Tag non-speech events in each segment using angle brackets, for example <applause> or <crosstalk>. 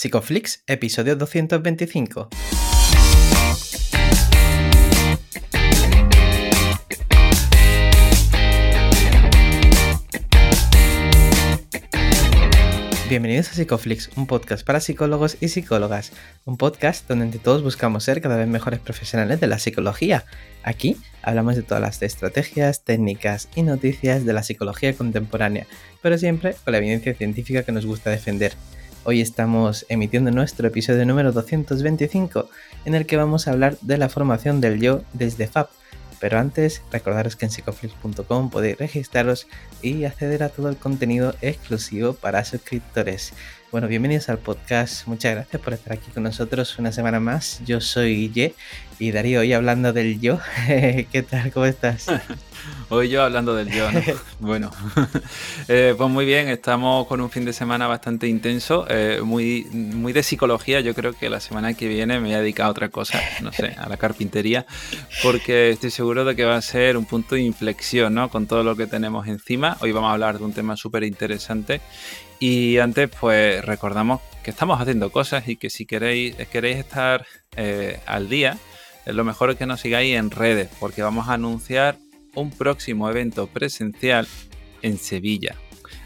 Psicoflix, episodio 225. Bienvenidos a Psicoflix, un podcast para psicólogos y psicólogas, un podcast donde entre todos buscamos ser cada vez mejores profesionales de la psicología. Aquí hablamos de todas las estrategias, técnicas y noticias de la psicología contemporánea, pero siempre con la evidencia científica que nos gusta defender. Hoy estamos emitiendo nuestro episodio número 225 en el que vamos a hablar de la formación del yo desde FAB. Pero antes, recordaros que en psicoflix.com podéis registraros y acceder a todo el contenido exclusivo para suscriptores. Bueno, bienvenidos al podcast. Muchas gracias por estar aquí con nosotros una semana más. Yo soy Ye y Darío, hoy hablando del yo. <laughs> ¿Qué tal? ¿Cómo estás? <laughs> Hoy yo hablando del yo, ¿no? <laughs> bueno, eh, pues muy bien, estamos con un fin de semana bastante intenso, eh, muy, muy de psicología. Yo creo que la semana que viene me voy a dedicar a otra cosa, no sé, a la carpintería, porque estoy seguro de que va a ser un punto de inflexión, ¿no? Con todo lo que tenemos encima. Hoy vamos a hablar de un tema súper interesante y antes, pues recordamos que estamos haciendo cosas y que si queréis, estar eh, al día, lo mejor es que nos sigáis en redes, porque vamos a anunciar un próximo evento presencial en Sevilla.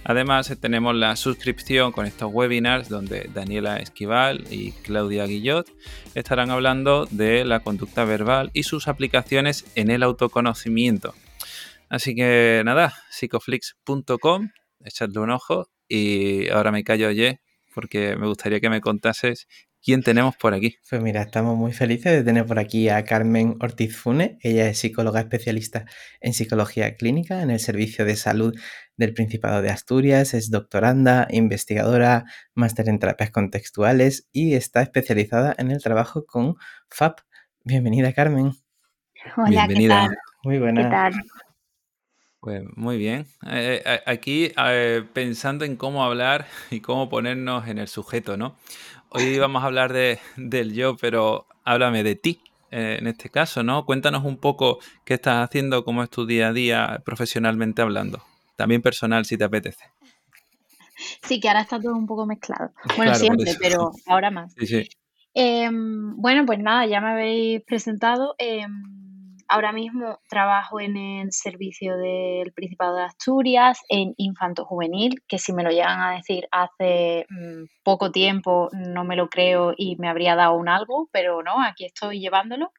Además, tenemos la suscripción con estos webinars donde Daniela Esquival y Claudia Guillot estarán hablando de la conducta verbal y sus aplicaciones en el autoconocimiento. Así que nada, psicoflix.com, echadle un ojo y ahora me callo oye porque me gustaría que me contases quién tenemos por aquí. Pues mira, estamos muy felices de tener por aquí a Carmen Ortiz Fune. Ella es psicóloga especialista en psicología clínica en el Servicio de Salud del Principado de Asturias, es doctoranda, investigadora, máster en terapias contextuales y está especializada en el trabajo con FAP. Bienvenida, Carmen. Hola, Bienvenida. ¿qué tal? Muy buena. ¿Qué tal? Pues muy bien. Eh, eh, aquí eh, pensando en cómo hablar <laughs> y cómo ponernos en el sujeto, ¿no? Hoy vamos a hablar de, del yo, pero háblame de ti en este caso, ¿no? Cuéntanos un poco qué estás haciendo, cómo es tu día a día profesionalmente hablando. También personal, si te apetece. Sí, que ahora está todo un poco mezclado. <laughs> Bueno, siempre, pero ahora más. Sí, sí. Em, bueno, pues nada, ya me habéis presentado. Ahora mismo trabajo en el servicio del Principado de Asturias, en Infanto Juvenil, que si me lo llegan a decir hace mm, poco tiempo no me lo creo y me habría dado un algo, pero no, aquí estoy llevándolo.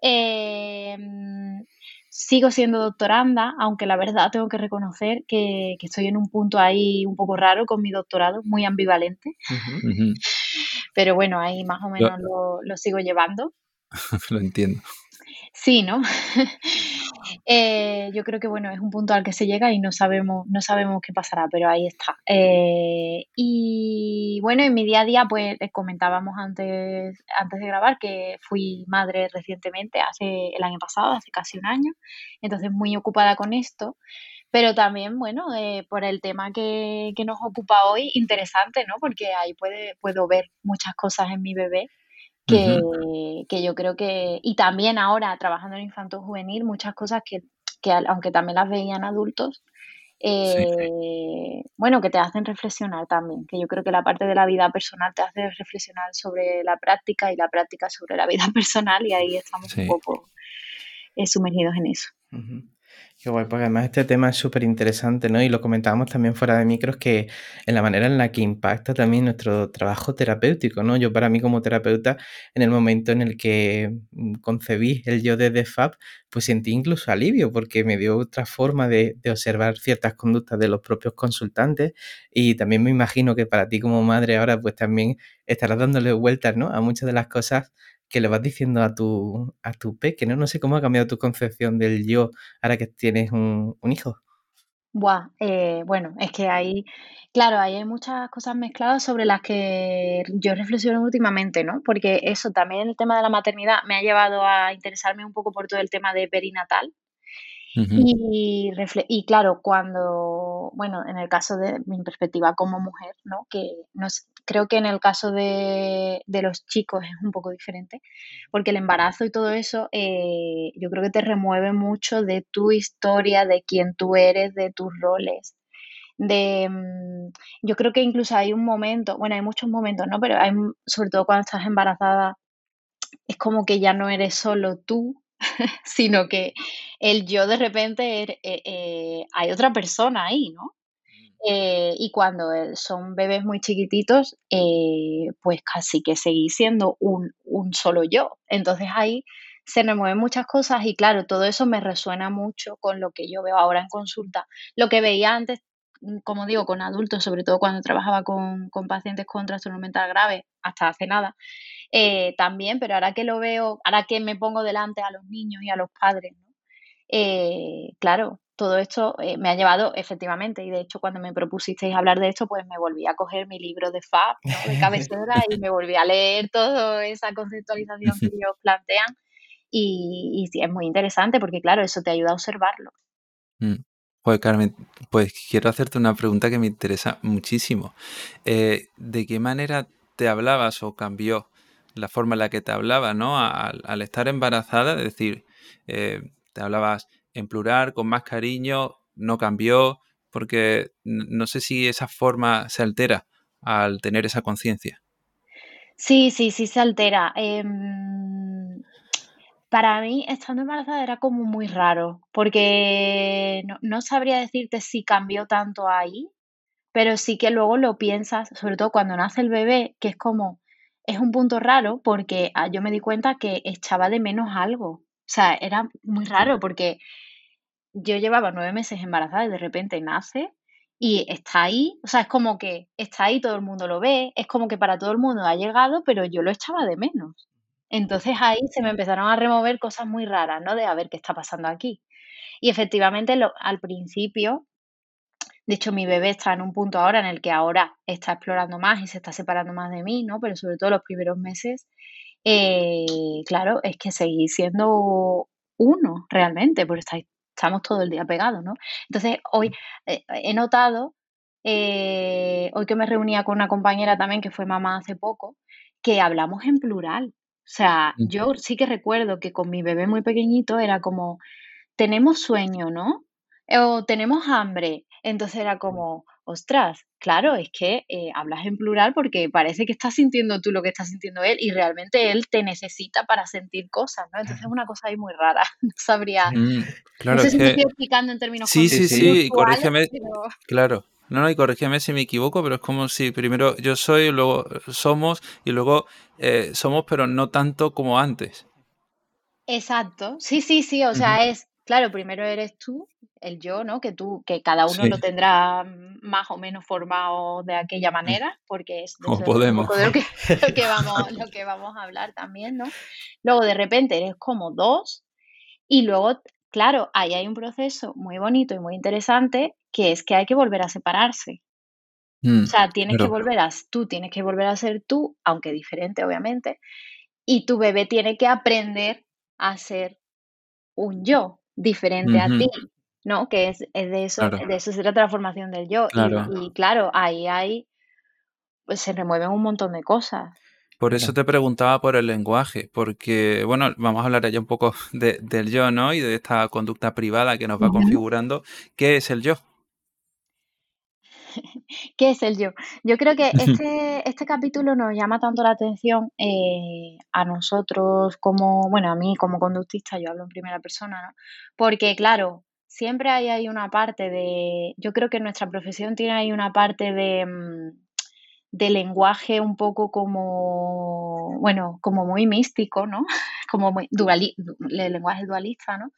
Em, sigo siendo doctoranda, aunque la verdad tengo que reconocer que, estoy en un punto ahí un poco raro con mi doctorado, muy ambivalente. Pero bueno, ahí más o menos lo sigo llevando. <laughs> lo entiendo. Sí, ¿no? <laughs> Eh, yo creo que bueno, es un punto al que se llega y no sabemos, no sabemos qué pasará, pero ahí está. Eh, y bueno, en mi día a día, pues comentábamos antes, antes de grabar que fui madre recientemente, hace el año pasado, hace casi un año, entonces muy ocupada con esto pero también, bueno, eh, por el tema que, que, nos ocupa hoy, interesante, ¿no? Porque ahí puede, puedo ver muchas cosas en mi bebé que, yo creo que, y también ahora trabajando en infanto juvenil, muchas cosas que, aunque también las veían adultos, eh, bueno, que te hacen reflexionar también, que yo creo que la parte de la vida personal te hace reflexionar sobre la práctica y la práctica sobre la vida <laughs> personal y ahí estamos un poco eh, sumergidos en eso. Qué guay, porque además este tema es súper interesante, ¿no? Y lo comentábamos también fuera de micros que en la manera en la que impacta también nuestro trabajo terapéutico, ¿no? Yo para mí como terapeuta, en el momento en el que mm, concebí el yo de DEFAP, pues sentí incluso alivio porque me dio otra forma de, de observar ciertas conductas de los propios consultantes y también me imagino que para ti como madre ahora pues también estarás dándole vueltas, ¿no? A muchas de las cosas que le vas diciendo a tu, a tu peque, ¿no? No sé cómo ha cambiado tu concepción del yo ahora que tienes un, hijo. Buah, eh, bueno, es que hay, claro, hay muchas cosas mezcladas sobre las que yo reflexiono últimamente, ¿no? Porque eso también el tema de la maternidad me ha llevado a interesarme un poco por todo el tema de perinatal, y, y, claro, cuando, bueno, en el caso de mi perspectiva como mujer, ¿no? Que nos, creo que en el caso de, de, los chicos es un poco diferente, porque el embarazo y todo eso, eh, yo creo que te remueve mucho de tu historia, de quién tú eres, de tus roles, de mm, yo creo que incluso hay un momento, bueno, hay muchos momentos, ¿no? Pero hay, sobre todo cuando estás embarazada, es como que ya no eres solo tú, <laughs> sino que el yo de repente er, eh, eh, hay otra persona ahí, ¿no? Eh, y cuando son bebés muy chiquititos, pues casi que seguís siendo un, un, solo yo. Entonces ahí se me mueven muchas cosas y claro, todo eso me resuena mucho con lo que yo veo ahora en consulta. Lo que veía antes, mm, como digo, con adultos, sobre todo cuando trabajaba con, con pacientes con trastorno mental grave, hasta hace nada, eh, también, pero ahora que lo veo, ahora que me pongo delante a los niños y a los padres, eh, claro, todo esto eh, me ha llevado efectivamente, y de hecho cuando me propusisteis hablar de esto, pues me volví a coger mi libro de FAB, de <laughs> cabecera, y me volví a leer toda esa conceptualización que ellos <laughs> plantean, y, y, es muy interesante porque claro, eso te ayuda a observarlo. Pues Carmen, pues quiero hacerte una pregunta que me interesa muchísimo. ¿De qué manera te hablabas o cambió la forma en la que te hablaba, ¿no? Al, estar embarazada, es decir, eh, te hablabas en plural, con más cariño, no cambió, porque no sé si esa forma se altera al tener esa conciencia. Sí, sí, sí se altera. Em, para mí, estando embarazada era como muy raro, porque no, no, sabría decirte si cambió tanto ahí, pero sí que luego lo piensas, sobre todo cuando nace el bebé, que es como, es un punto raro porque ah, yo me di cuenta que echaba de menos algo. O sea, era muy raro porque yo llevaba nueve meses embarazada y de repente nace y está ahí. O sea, es como que está ahí, todo el mundo lo ve, es como que para todo el mundo ha llegado, pero yo lo echaba de menos. Entonces ahí se me empezaron a remover cosas muy raras, ¿no? De a ver qué está pasando aquí. Y efectivamente al principio de hecho, mi bebé está en un punto ahora en el que ahora está explorando más y se está separando más de mí, ¿no? Pero sobre todo los primeros meses, eh, claro, es que seguís siendo uno realmente, porque estamos todo el día pegados, ¿no? Entonces, hoy eh, he notado, eh, hoy que me reunía con una compañera también que fue mamá hace poco, que hablamos en plural. O sea, yo sí que recuerdo que con mi bebé muy pequeñito era como, tenemos sueño, ¿no? O tenemos hambre. Entonces era como, ostras, claro, es que eh, hablas en plural porque parece que estás sintiendo tú lo que estás sintiendo él y realmente él te necesita para sentir cosas, ¿no? Entonces es una cosa ahí muy rara, <laughs> no sabría. Mm, claro, no sé si me estoy explicando en términos Sí, sí, sí, corrígeme. Claro. No, no, y corrígeme si me equivoco, pero es como si primero yo soy, luego somos y luego eh, somos, pero no tanto como antes. Exacto, sí, sí, sí, o sea, es, claro, primero eres tú el yo, ¿no? Que tú, que cada uno lo tendrá más o menos formado de aquella manera, porque es de, podemos. <laughs> <laughs> lo, que, vamos, lo que vamos a hablar también, ¿no? Luego de repente eres como dos y luego, claro, ahí hay un proceso muy bonito y muy interesante que es que hay que volver a separarse. o mm, sea, tienes que volver a, tú tienes que volver a ser tú, aunque diferente, obviamente, y tu bebé tiene que aprender a ser un yo diferente a ti. ¿No? Que es, de eso, de eso se trata la formación del yo. Y, claro, ahí hay, pues se remueven un montón de cosas. Por eso te preguntaba por el lenguaje, porque, bueno, vamos a hablar ya un poco <laughs> del yo, ¿no? Y de esta conducta privada que nos va configurando. ¿Qué es el yo? <laughs> ¿Qué es el yo? Yo creo que <laughs> este, este capítulo nos llama tanto la atención eh, a nosotros como, bueno, a mí como conductista, yo hablo en primera persona, ¿no? Porque, claro, siempre hay ahí una parte de, yo creo que nuestra profesión tiene ahí una parte de, mm, de lenguaje un poco como, bueno, como muy místico, ¿no? <laughs> Como muy duali, el lenguaje dualista, ¿no?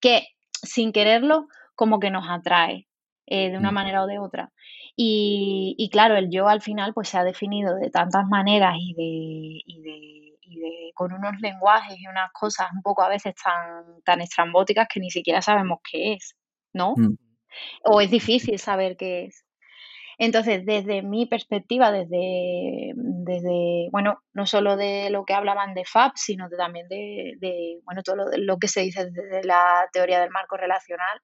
Que sin quererlo como que nos atrae eh, de una mm. manera o de otra. Y, y, claro, el yo al final pues se ha definido de tantas maneras y de, y de y con unos lenguajes y unas cosas un poco a veces tan, tan estrambóticas que ni siquiera sabemos qué es, ¿no? Mm. O es difícil saber qué es. Entonces, desde mi perspectiva, desde, desde, bueno, no solo de lo que hablaban de FAB, sino también de, bueno, todo lo, que se dice desde la teoría del marco relacional,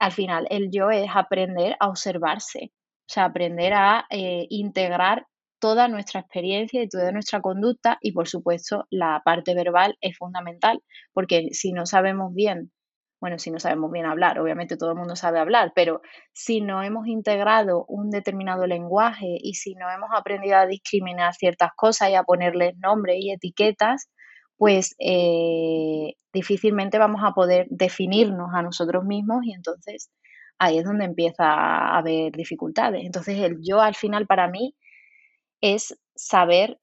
al final el yo es aprender a observarse, o sea, aprender a eh, integrar toda nuestra experiencia y toda nuestra conducta y por supuesto la parte verbal es fundamental porque si no sabemos bien bueno, si no sabemos bien hablar, obviamente todo el mundo sabe hablar, pero si no hemos integrado un determinado lenguaje y si no hemos aprendido a discriminar ciertas cosas y a ponerles nombres y etiquetas, pues eh, difícilmente vamos a poder definirnos a nosotros mismos y entonces ahí es donde empieza a haber dificultades. Entonces el yo al final para mí es saber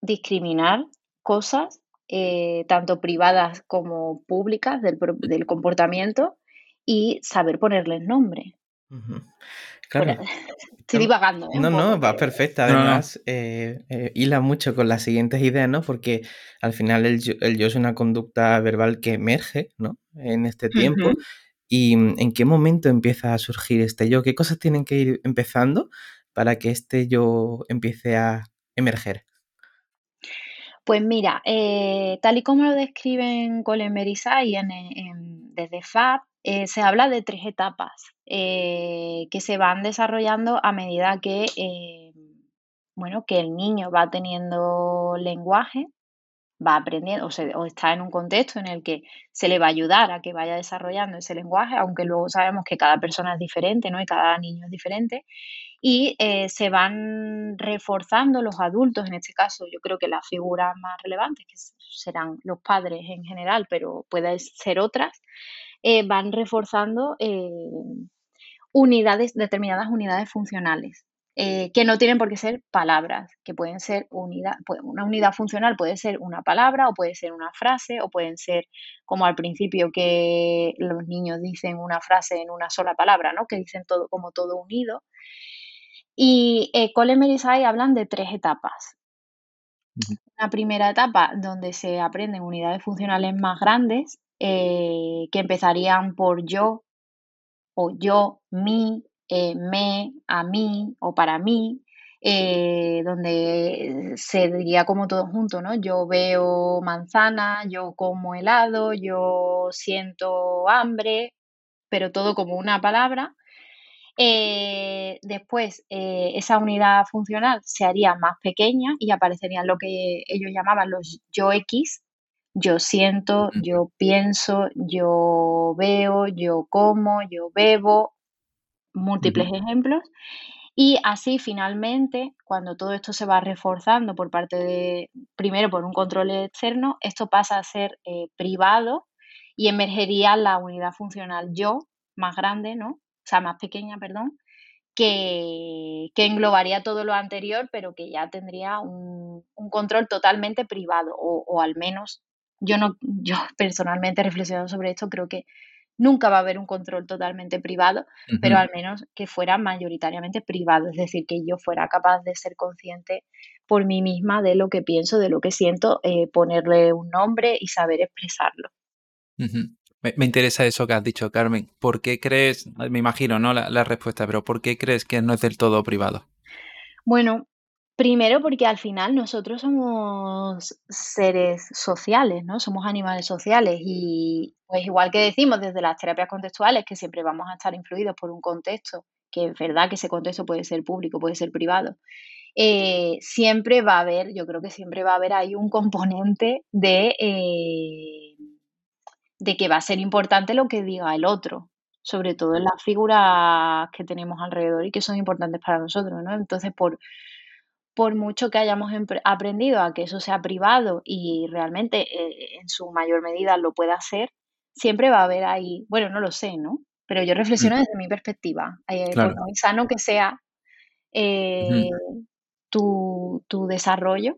discriminar cosas, eh, tanto privadas como públicas, del, comportamiento y saber ponerles nombre. Claro. <laughs> estoy divagando. ¿eh? No, no, va perfecta. Además, eh, hila mucho con las siguientes ideas, ¿no? Porque al final el yo, es una conducta verbal que emerge, ¿no? En este tiempo. ¿Y mm, en qué momento empieza a surgir este yo? ¿Qué cosas tienen que ir empezando para que este yo empiece a emerger? Pues mira, eh, tal y como lo describen Colin Berisay en, desde FAB, eh, se habla de tres etapas eh, que se van desarrollando a medida que, bueno, que el niño va teniendo lenguaje, va aprendiendo o, o, está en un contexto en el que se le va a ayudar a que vaya desarrollando ese lenguaje, aunque luego sabemos que cada persona es diferente, ¿no? Y cada niño es diferente. Y eh, se van reforzando los adultos, en este caso yo creo que las figuras más relevantes, que serán los padres en general, pero pueden ser otras, eh, van reforzando eh, unidades, determinadas unidades funcionales. Que no tienen por qué ser palabras, que pueden ser unidad, una unidad funcional puede ser una palabra o puede ser una frase o pueden ser como al principio que los niños dicen una frase en una sola palabra, ¿no? que dicen todo como todo unido. Y eh, Cole y hablan de tres etapas. Una primera etapa donde se aprenden unidades funcionales más grandes, eh, que empezarían por yo o yo, mi, eh, me, a mí o para mí, eh, donde se diría como todo junto, ¿no? Yo veo manzana, yo como helado, yo siento hambre, pero todo como una palabra. Eh, después, esa unidad funcional se haría más pequeña y aparecerían lo que ellos llamaban los yo X. Yo siento, yo pienso, yo veo, yo como, yo bebo, múltiples ejemplos. Y así finalmente, cuando todo esto se va reforzando por parte de, primero por un control externo, esto pasa a ser eh, privado y emergería la unidad funcional yo más grande, ¿no? O sea, más pequeña, perdón, que, que englobaría todo lo anterior, pero que ya tendría un, un control totalmente privado, o, o, al menos yo no, yo <laughs> personalmente reflexionando sobre esto, creo que nunca va a haber un control totalmente privado, pero al menos que fuera mayoritariamente privado, es decir, que yo fuera capaz de ser consciente por mí misma de lo que pienso, de lo que siento, eh, ponerle un nombre y saber expresarlo. Me, interesa eso que has dicho, Carmen. ¿Por qué crees, me imagino, ¿no? La, respuesta, pero ¿por qué crees que no es del todo privado? Bueno, Primero porque al final nosotros somos seres sociales, ¿no? Somos animales sociales y pues igual que decimos desde las terapias contextuales que siempre vamos a estar influidos por un contexto, que es verdad que ese contexto puede ser público, puede ser privado, eh, siempre va a haber, yo creo que siempre va a haber ahí un componente de, eh, de que va a ser importante lo que diga el otro, sobre todo en las figuras que tenemos alrededor y que son importantes para nosotros, ¿no? Entonces, por por mucho que hayamos aprendido a que eso sea privado y realmente eh, en su mayor medida lo pueda hacer, siempre va a haber ahí, bueno, no lo sé, ¿no? Pero yo reflexiono mm. desde mi perspectiva. Eh, por muy sano que sea eh, tu, desarrollo,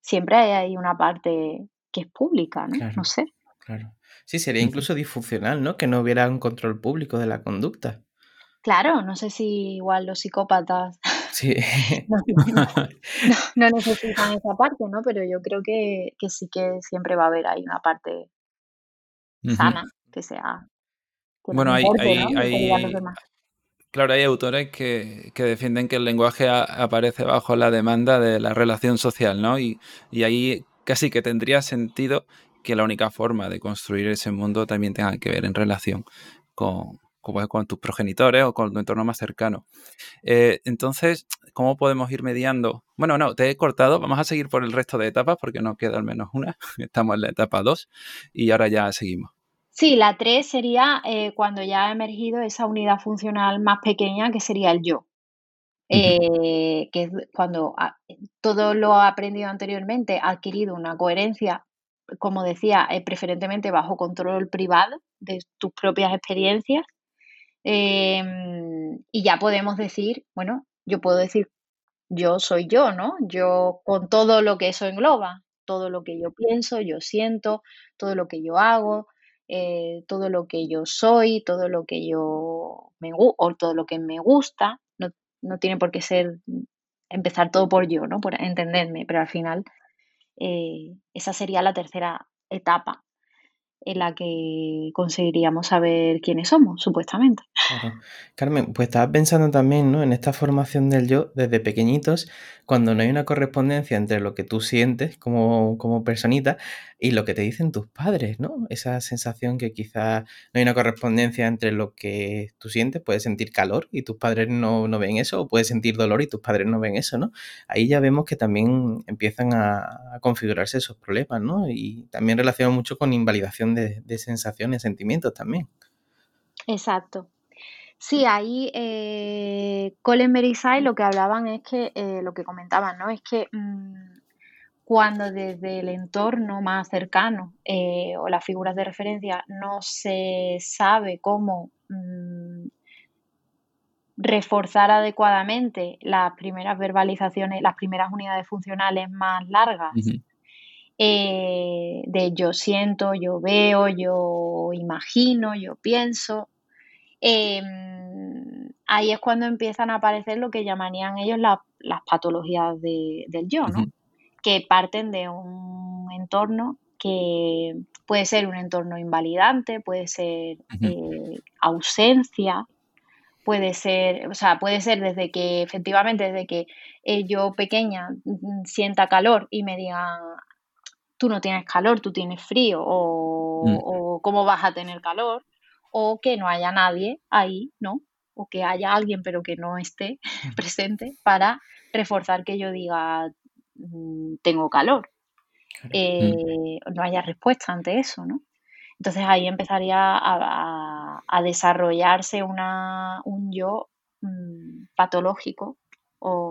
siempre hay ahí una parte que es pública, ¿no? no sé. Claro. Sí, sería incluso disfuncional, ¿no? Que no hubiera un control público de la conducta. Claro, no sé si igual los psicópatas <laughs> <laughs> no, necesitan esa parte, ¿no? Pero yo creo que, sí que siempre va a haber ahí una parte sana que sea. bueno, hay, claro, hay autores que, defienden que el lenguaje aparece bajo la demanda de la relación social, ¿no? Y, y ahí casi que tendría sentido que la única forma de construir ese mundo también tenga que ver en relación con, con tus progenitores o con tu entorno más cercano. Eh, entonces, ¿cómo podemos ir mediando? Bueno, no, te he cortado, vamos a seguir por el resto de etapas porque nos queda al menos una, <laughs> estamos en la etapa 2 y ahora ya seguimos. Sí, la 3 sería eh, cuando ya ha emergido esa unidad funcional más pequeña que sería el yo. Eh, que es cuando todo lo aprendido anteriormente ha adquirido una coherencia, como decía, eh, preferentemente bajo control privado de tus propias experiencias. Em, y ya podemos decir, bueno, yo puedo decir, yo soy yo, ¿no? Yo con todo lo que eso engloba, todo lo que yo pienso, yo siento, todo lo que yo hago, eh, todo lo que yo soy, todo lo que yo me o todo lo que me gusta, no, no, tiene por qué ser empezar todo por yo, ¿no? Por entenderme, pero al final eh, esa sería la tercera etapa en la que conseguiríamos saber quiénes somos, supuestamente. Carmen, pues estaba pensando también ¿no? en esta formación del yo desde pequeñitos, cuando no hay una correspondencia entre lo que tú sientes como, como personita y lo que te dicen tus padres, ¿no? Esa sensación que quizás no hay una correspondencia entre lo que tú sientes, puedes sentir calor y tus padres no, ven eso, o puedes sentir dolor y tus padres no ven eso, ¿no? Ahí ya vemos que también empiezan a, configurarse esos problemas, ¿no? Y también relaciona mucho con invalidación de, de sensaciones, sentimientos también. Exacto. Sí, ahí eh, Colin Berisai lo que hablaban es que, eh, lo que comentaban, ¿no? Es que mm, cuando desde el entorno más cercano eh, o las figuras de referencia no se sabe cómo mm, reforzar adecuadamente las primeras verbalizaciones, las primeras unidades funcionales más largas, de yo siento, yo veo, yo imagino, yo pienso, Em, ahí es cuando empiezan a aparecer lo que llamarían ellos las patologías del yo, ¿no? Que parten de un entorno que puede ser un entorno invalidante, puede ser eh, ausencia, puede ser, o sea, puede ser desde que efectivamente, desde que eh, yo pequeña mm, sienta calor y me digan, tú no tienes calor, tú tienes frío, o, mm. o cómo vas a tener calor, o que no haya nadie ahí, ¿no? O que haya alguien pero que no esté <laughs> presente para reforzar que yo diga tengo calor. Eh, no haya respuesta ante eso, ¿no? Entonces ahí empezaría a, desarrollarse una, un yo mm, patológico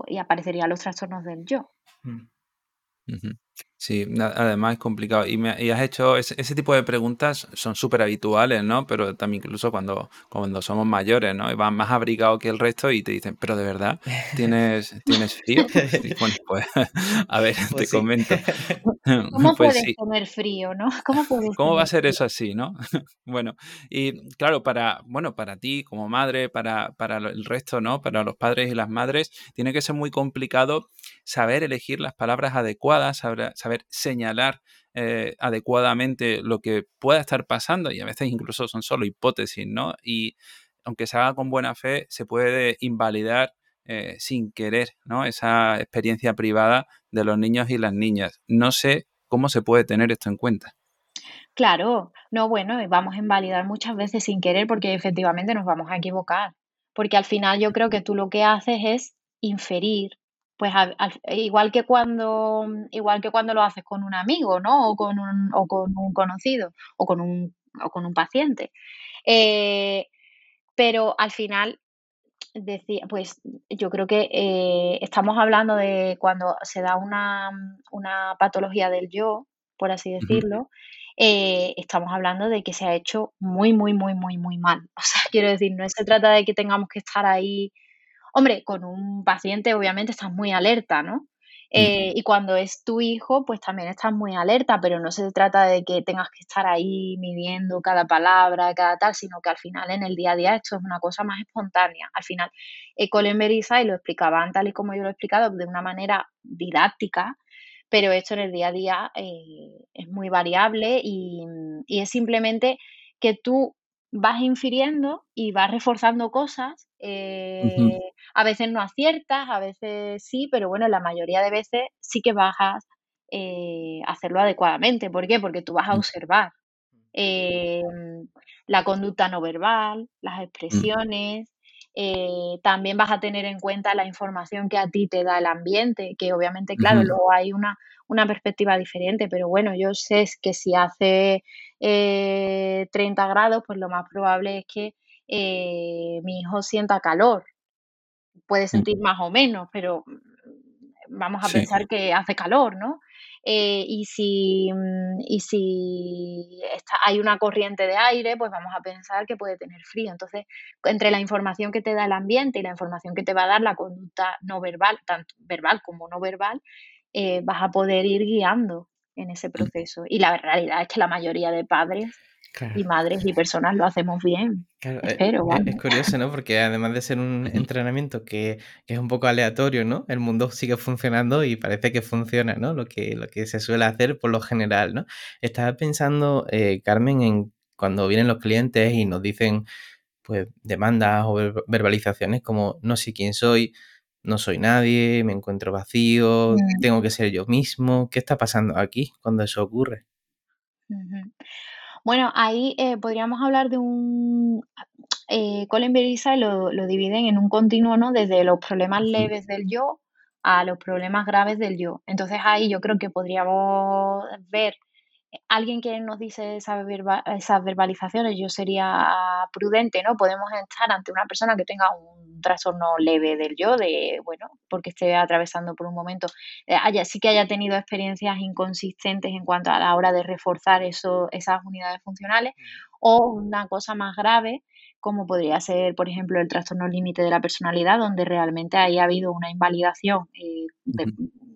y aparecerían los trastornos del yo. Mm. Sí, además es complicado. Y, me, has hecho ese, tipo de preguntas, son súper habituales, ¿no? Pero también incluso cuando, cuando somos mayores, ¿no? Y van más abrigados que el resto y te dicen, pero de verdad, ¿tienes, <laughs> ¿tienes frío? bueno, <laughs> pues <laughs> a ver, te pues comento. ¿Cómo pues puedes tener frío, no? ¿Cómo, ¿Cómo va a ser eso así, no? bueno, y claro, para, bueno, para ti como madre, para, para el resto, ¿no? Para los padres y las madres, tiene que ser muy complicado saber elegir las palabras adecuadas, saber, saber señalar eh, adecuadamente lo que pueda estar pasando y a veces incluso son solo hipótesis, ¿no? Y aunque se haga con buena fe, se puede invalidar eh, sin querer, ¿no? Esa experiencia privada de los niños y las niñas. No sé cómo se puede tener esto en cuenta. Claro, no, bueno, vamos a invalidar muchas veces sin querer porque efectivamente nos vamos a equivocar. Porque al final yo creo que tú lo que haces es inferir pues igual que cuando igual que cuando lo haces con un amigo, ¿no? O con un, o con un conocido o con un, o con un paciente. Eh, pero al final decía, pues yo creo que eh, estamos hablando de cuando se da una, patología del yo, por así decirlo, eh, estamos hablando de que se ha hecho muy, muy, muy, muy, muy mal. <laughs> O sea, quiero decir, no se trata de que tengamos que estar ahí Hombre, con un paciente obviamente estás muy alerta, ¿no? Eh, y cuando es tu hijo, pues también estás muy alerta, pero no se trata de que tengas que estar ahí midiendo cada palabra, cada tal, sino que al final en el día a día esto es una cosa más espontánea. Al final, eh, Colin y lo explicaban tal y como yo lo he explicado, de una manera didáctica, pero esto en el día a día eh, es muy variable y, y es simplemente que tú vas infiriendo y vas reforzando cosas. Eh, a veces no aciertas, a veces sí, pero bueno, la mayoría de veces sí que vas a eh, hacerlo adecuadamente. ¿Por qué? Porque tú vas a mm. observar em, la conducta no verbal, las mm. expresiones. Eh, también vas a tener en cuenta la información que a ti te da el ambiente, que obviamente, claro, luego hay una, una perspectiva diferente, pero bueno, yo sé que si hace 30 eh, grados, pues lo más probable es que eh, mi hijo sienta calor. Puede sentir más o menos, pero mm, vamos a pensar que hace calor, ¿no? Eh, y si, mm, y si hay una corriente de aire, pues vamos a pensar que puede tener frío. Entonces, entre la información que te da el ambiente y la información que te va a dar la conducta no verbal, tanto verbal como no verbal, eh, vas a poder ir guiando en ese proceso. Y la realidad es que la mayoría de padres y madres y personas lo hacemos bien. Claro, eh, eh, es, curioso, ¿no? Porque además de ser un entrenamiento que, es un poco aleatorio, ¿no? El mundo sigue funcionando y parece que funciona, ¿no? Lo que, lo que se suele hacer por lo general, ¿no? Estaba pensando, eh, Carmen, en cuando vienen los clientes y nos dicen, pues, demandas o verbalizaciones como no sé quién soy, no soy nadie, me encuentro vacío, tengo que ser yo mismo. ¿Qué está pasando aquí cuando eso ocurre? Bueno, ahí eh, podríamos hablar de un... Eh, Colin Berisha lo, lo dividen en un continuo, ¿no? Desde los problemas leves del yo a los problemas graves del yo. Entonces ahí yo creo que podríamos ver alguien que nos dice esas, verbalizaciones, yo sería prudente, ¿no? Podemos estar ante una persona que tenga un trastorno leve del yo, de, bueno, porque esté atravesando por un momento, eh, haya, sí que haya tenido experiencias inconsistentes en cuanto a la hora de reforzar eso, esas unidades funcionales, o una cosa más grave, como podría ser, por ejemplo, el trastorno límite de la personalidad, donde realmente haya habido una invalidación eh,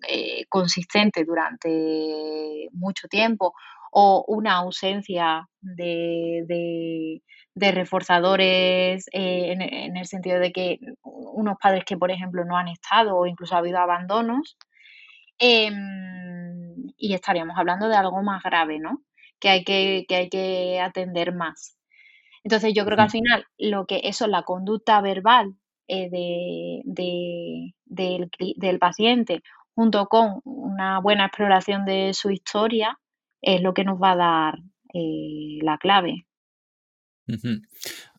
eh, consistente durante mucho tiempo o una ausencia de, reforzadores eh, en, el sentido de que unos padres que, por ejemplo, no han estado o incluso ha habido abandonos. Em, y estaríamos hablando de algo más grave, ¿no? Que hay que, hay que atender más. Entonces yo creo que al final lo que eso, la conducta verbal eh, de, del, paciente junto con una buena exploración de su historia, es lo que nos va a dar eh, la clave.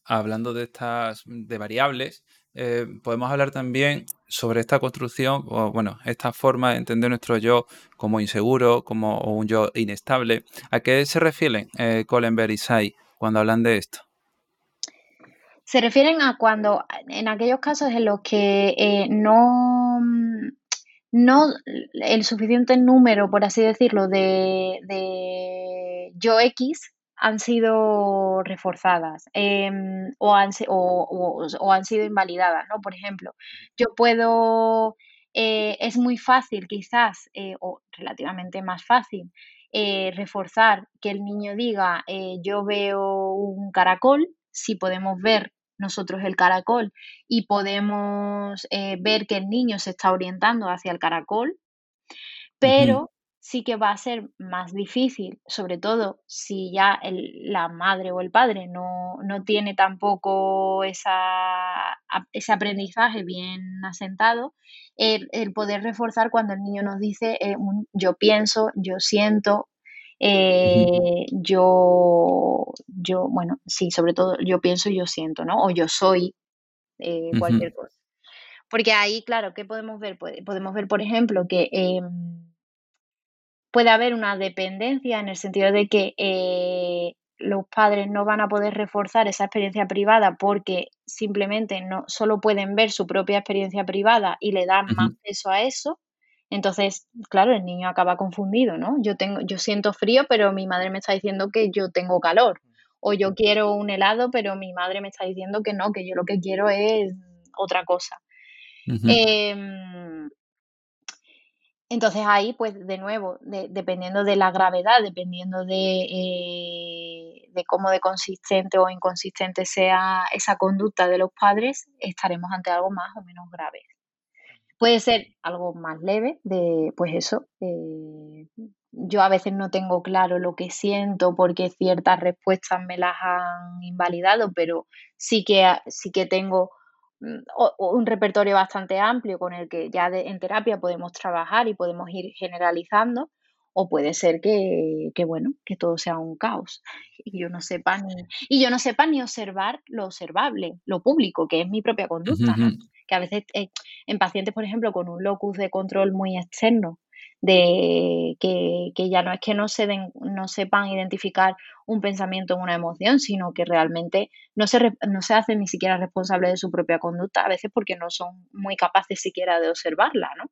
Hablando de estas de variables, eh, podemos hablar también sobre esta construcción, o bueno, esta forma de entender nuestro yo como inseguro, como un yo inestable. ¿A qué se refieren eh, y Sai cuando hablan de esto? Se refieren a cuando, en aquellos casos en los que eh, no no el suficiente número, por así decirlo, de, yo X han sido reforzadas em, o, han, o, han, sido invalidadas, ¿no? Por ejemplo, yo puedo, eh, es muy fácil quizás, eh, o relativamente más fácil, eh, reforzar que el niño diga, yo veo un caracol, si podemos ver nosotros el caracol y podemos eh, ver que el niño se está orientando hacia el caracol, pero sí que va a ser más difícil, sobre todo si ya la madre o el padre no, tiene tampoco esa, ese aprendizaje bien asentado, el, poder reforzar cuando el niño nos dice eh, yo pienso, yo siento, eh, yo, yo, bueno, sí, sobre todo yo pienso y yo siento, ¿no? O yo soy eh, cualquier cosa. Porque ahí, claro, ¿qué podemos ver? Podemos ver, por ejemplo, que em, puede haber una dependencia en el sentido de que eh, los padres no van a poder reforzar esa experiencia privada porque simplemente no solo pueden ver su propia experiencia privada y le dan más peso a eso entonces, claro, el niño acaba confundido, ¿no? Yo tengo, yo siento frío, pero mi madre me está diciendo que yo tengo calor. O yo quiero un helado, pero mi madre me está diciendo que no, que yo lo que quiero es otra cosa. Em, entonces ahí, pues de nuevo, dependiendo de la gravedad, dependiendo de, eh, de cómo de consistente o inconsistente sea esa conducta de los padres, estaremos ante algo más o menos grave. Puede ser algo más leve, de pues eso. Eh, yo a veces no tengo claro lo que siento porque ciertas respuestas me las han invalidado, pero sí que, sí que tengo mm, un repertorio bastante amplio con el que ya en terapia podemos trabajar y podemos ir generalizando o puede ser que, bueno, que todo sea un caos y yo no sepa ni, y yo no sepa ni observar lo observable, lo público, que es mi propia conducta, que a veces eh, en pacientes, por ejemplo, con un locus de control muy externo, de que, ya no es que no, se no sepan identificar un pensamiento en una emoción, sino que realmente no se, no se hacen ni siquiera responsables de su propia conducta, a veces porque no son muy capaces siquiera de observarla, ¿no?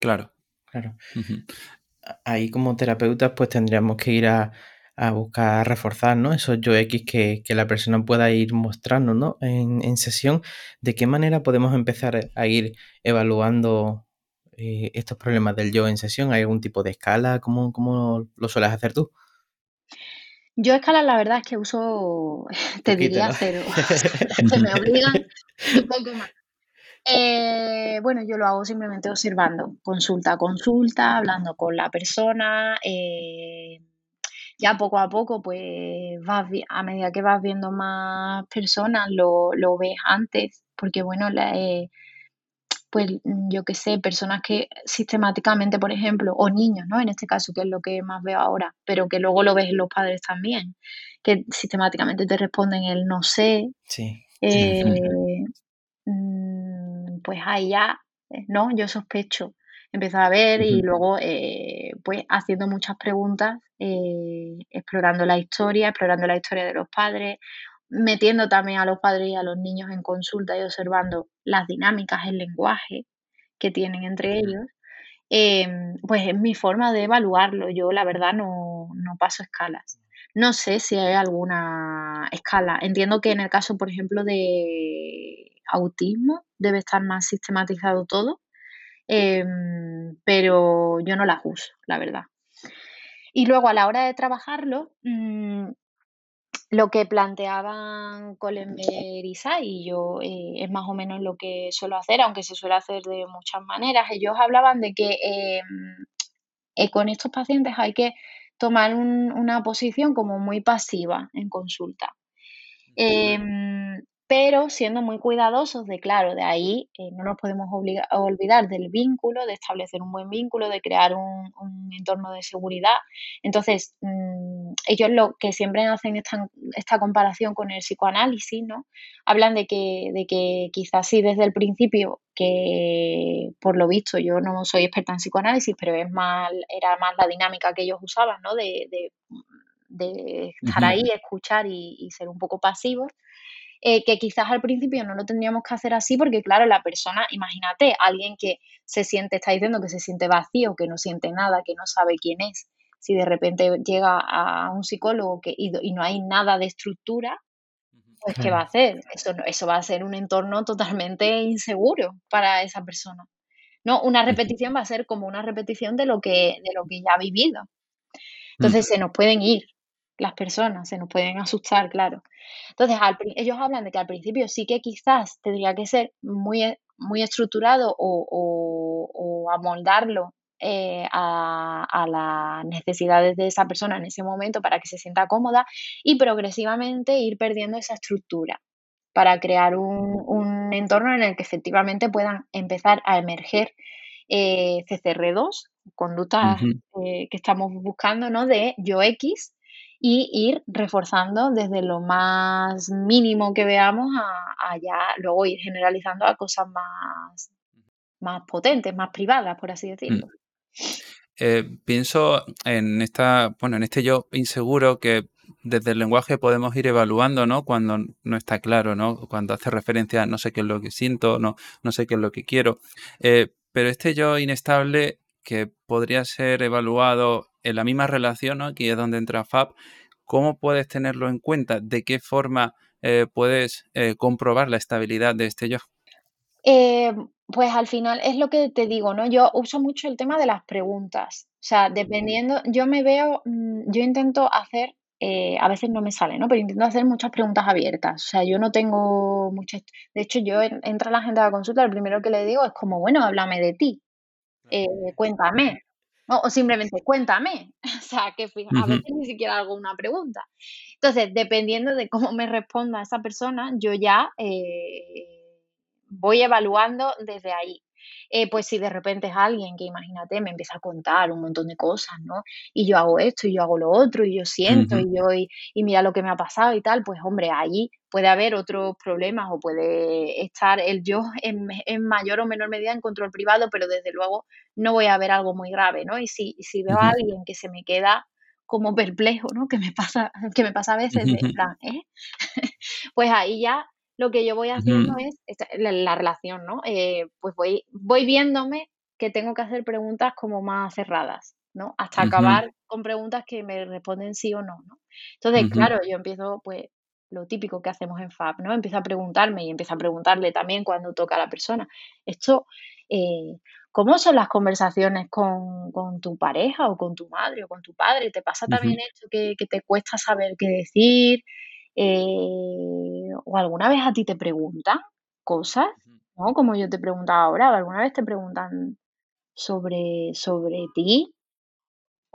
Claro. Claro. Ahí como terapeutas pues tendríamos que ir a, buscar reforzar ¿no? esos yo X que, la persona pueda ir mostrando ¿no? en, en, sesión. ¿De qué manera podemos empezar a ir evaluando eh, estos problemas del yo en sesión? ¿Hay algún tipo de escala? ¿Cómo, cómo lo sueles hacer tú? Yo escala la verdad es que uso, <laughs> te diría cero. <laughs> <laughs> Se me obligan un poco más. Eh, bueno, yo lo hago simplemente observando, consulta a consulta, hablando con la persona. Eh, ya poco a poco, pues vas, a medida que vas viendo más personas, lo, lo ves antes, porque bueno, la, pues mm, yo qué sé, personas que sistemáticamente, por ejemplo, o niños, ¿no? En este caso, que es lo que más veo ahora, pero que luego lo ves en los padres también, que sistemáticamente te responden el no sé. Sí. Eh, mm, pues ahí ya, eh, ¿no? Yo sospecho. Empezar a ver y luego, eh, pues, haciendo muchas preguntas, explorando la historia, explorando la historia de los padres, metiendo también a los padres y a los niños en consulta y observando las dinámicas, el lenguaje que tienen entre ellos, em, pues es mi forma de evaluarlo. Yo la verdad no, paso escalas. No sé si hay alguna escala. Entiendo que en el caso, por ejemplo, de autismo debe estar más sistematizado todo, em, pero yo no las uso, la verdad. Y luego a la hora de trabajarlo, mm, lo que planteaban Colenberg y Sai, y yo eh, es más o menos lo que suelo hacer, aunque se suele hacer de muchas maneras. Ellos hablaban de que em, eh, con estos pacientes hay que tomar una posición como muy pasiva en consulta pero siendo muy cuidadosos de, claro, de ahí eh, no nos podemos olvidar del vínculo, de establecer un buen vínculo, de crear un, entorno de seguridad. Entonces, mm, ellos lo que siempre hacen esta, esta comparación con el psicoanálisis, ¿no? Hablan de que, de que quizás sí desde el principio, que por lo visto yo no soy experta en psicoanálisis, pero es más, era más la dinámica que ellos usaban, ¿no? De, estar ahí, escuchar y, y ser un poco pasivos eh, que quizás al principio no lo tendríamos que hacer así porque, claro, la persona, imagínate, alguien que se siente, está diciendo que se siente vacío, que no siente nada, que no sabe quién es, si de repente llega a un psicólogo que, y, no hay nada de estructura, pues ¿qué va a hacer? Eso, eso va a ser un entorno totalmente inseguro para esa persona. No, una repetición va a ser como una repetición de lo que, de lo que ya ha vivido. Entonces se nos pueden ir las personas, se nos pueden asustar, claro. Entonces, ellos hablan de que al principio sí que quizás tendría que ser muy, e, muy estructurado o, amoldarlo eh, a, las necesidades de esa persona en ese momento para que se sienta cómoda y progresivamente ir perdiendo esa estructura para crear un, entorno en el que efectivamente puedan empezar a emerger eh, CCR2, conductas eh, que estamos buscando, ¿no? De yo X y ir reforzando desde lo más mínimo que veamos a, ya luego ir generalizando a cosas más, más potentes, más privadas, por así decirlo. Mm. Eh, pienso en esta, bueno, en este yo inseguro que desde el lenguaje podemos ir evaluando, ¿no? Cuando no está claro, ¿no? Cuando hace referencia a no sé qué es lo que siento, no, no sé qué es lo que quiero. Eh, pero este yo inestable que podría ser evaluado en la misma relación, ¿no? aquí es donde entra FAB, ¿cómo puedes tenerlo en cuenta? ¿De qué forma eh, puedes eh, comprobar la estabilidad de este yo? Eh, pues al final es lo que te digo, ¿no? Yo uso mucho el tema de las preguntas. O sea, dependiendo, yo me veo, mm, yo intento hacer, a veces no me sale, ¿no? Pero intento hacer muchas preguntas abiertas. O sea, yo no tengo muchas. De hecho, yo entro a la gente a la consulta, lo primero que le digo es como, bueno, háblame de ti. Cuéntame, o simplemente cuéntame. <laughs> O sea, que a veces ni siquiera hago una pregunta. Entonces, dependiendo de cómo me responda esa persona, yo ya eh, voy evaluando desde ahí. Eh, pues si de repente es alguien que, imagínate, me empieza a contar un montón de cosas, ¿no? Y yo hago esto y yo hago lo otro y yo siento y yo y, mira lo que me ha pasado y tal, pues hombre, allí puede haber otros problemas o puede estar el yo <laughs> en, mayor o menor medida en control privado, pero desde luego no voy a ver algo muy grave, ¿no? Y si, si veo a alguien que se me queda como <laughs> perplejo, ¿no? Que me pasa, que me pasa a veces, de, <laughs> plan, ¿eh? pues ahí ya lo que yo voy haciendo es la, relación, ¿no? Eh, pues voy, voy viéndome que tengo que hacer preguntas como más cerradas, ¿no? Hasta acabar con preguntas que me responden sí o no, ¿no? Entonces, claro, yo empiezo, pues, lo típico que hacemos en FAB, ¿no? Empiezo a preguntarme y empiezo a preguntarle también cuando toca a la persona. Esto, eh, ¿cómo son las conversaciones con, tu pareja o con tu madre o con tu padre? ¿Te pasa también esto que, que, te cuesta saber qué decir? Eh, ¿O alguna vez a ti te preguntan cosas? ¿no? Como yo te preguntaba ahora, ¿alguna vez te preguntan sobre, sobre ti?